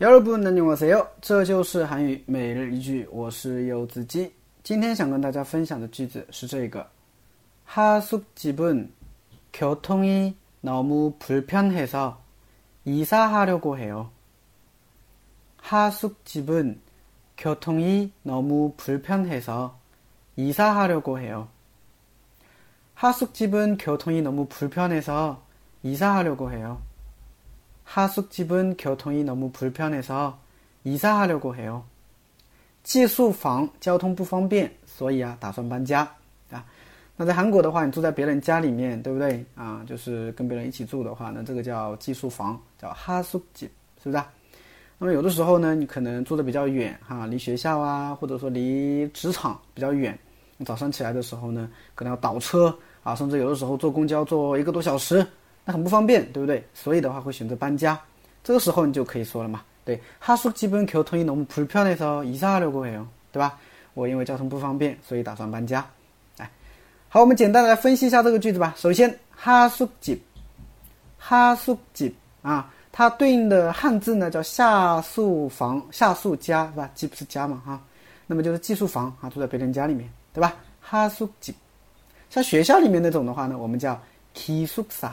여러분 안녕하세요. 这就是韩语每日一句，我是柚子鸡。今天想跟大家分享的句子是这个：하숙집은교통이너무불편해서이사하려고해요。 하숙집은교통이너무불편해서이사하려고해요。 하숙집은교통이너무불편해서이사하려고해요。 하숙집은교통이너무불편해서이사하려고해요寄宿房交通不方便，所以啊，打算搬家啊。那在韩国的话，你住在别人家里面，对不对啊？就是跟别人一起住的话，那这个叫寄宿房，叫하숙 집， 是不是？那么有的时候呢，你可能住的比较远哈，离学校啊，或者说离职场比较远，你早上起来的时候呢，可能要倒车啊，甚至有的时候坐公交坐一个多小时。 那很不方便，对不对？所以的话会选择搬家。这个时候你就可以说了嘛，对，하숙집은교통이너무불편해서이사하려고해 요， 对吧？我因为交通不方便，所以打算搬家。哎，好，我们简单的来分析一下这个句子吧。首先，하숙 집， 하숙집啊，它对应的汉字呢叫下宿房、下宿家，是吧？집是家嘛，哈，那么就是寄宿房啊，住在别人家里面，对吧？하숙 집， 像学校里面那种的话呢，我们叫기숙 사。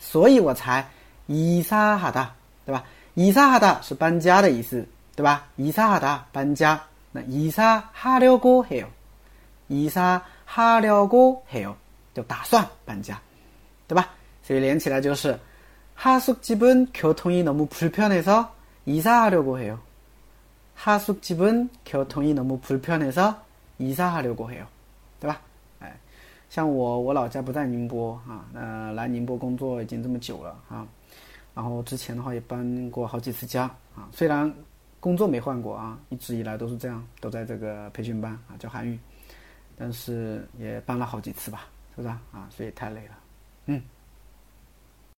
所以我才伊萨哈达，对吧？伊萨哈达是搬家的意思，对吧？伊萨哈达搬家，那伊萨哈了过嘿哟，伊萨哈了过嘿哟，就打算搬家，对吧？所以连起来就是하숙집은교통이너무불편해서이사하려고해 요。 하숙집은교통이너무불편해서이사하려고해 요， 对吧？ 像我，我老家不在宁波啊，那来宁波工作已经这么久了啊，然后之前的话也搬过好几次家啊，虽然工作没换过啊，一直以来都是这样，都在这个培训班啊教韩语，但是也搬了好几次吧，是不是啊？所以太累了，嗯。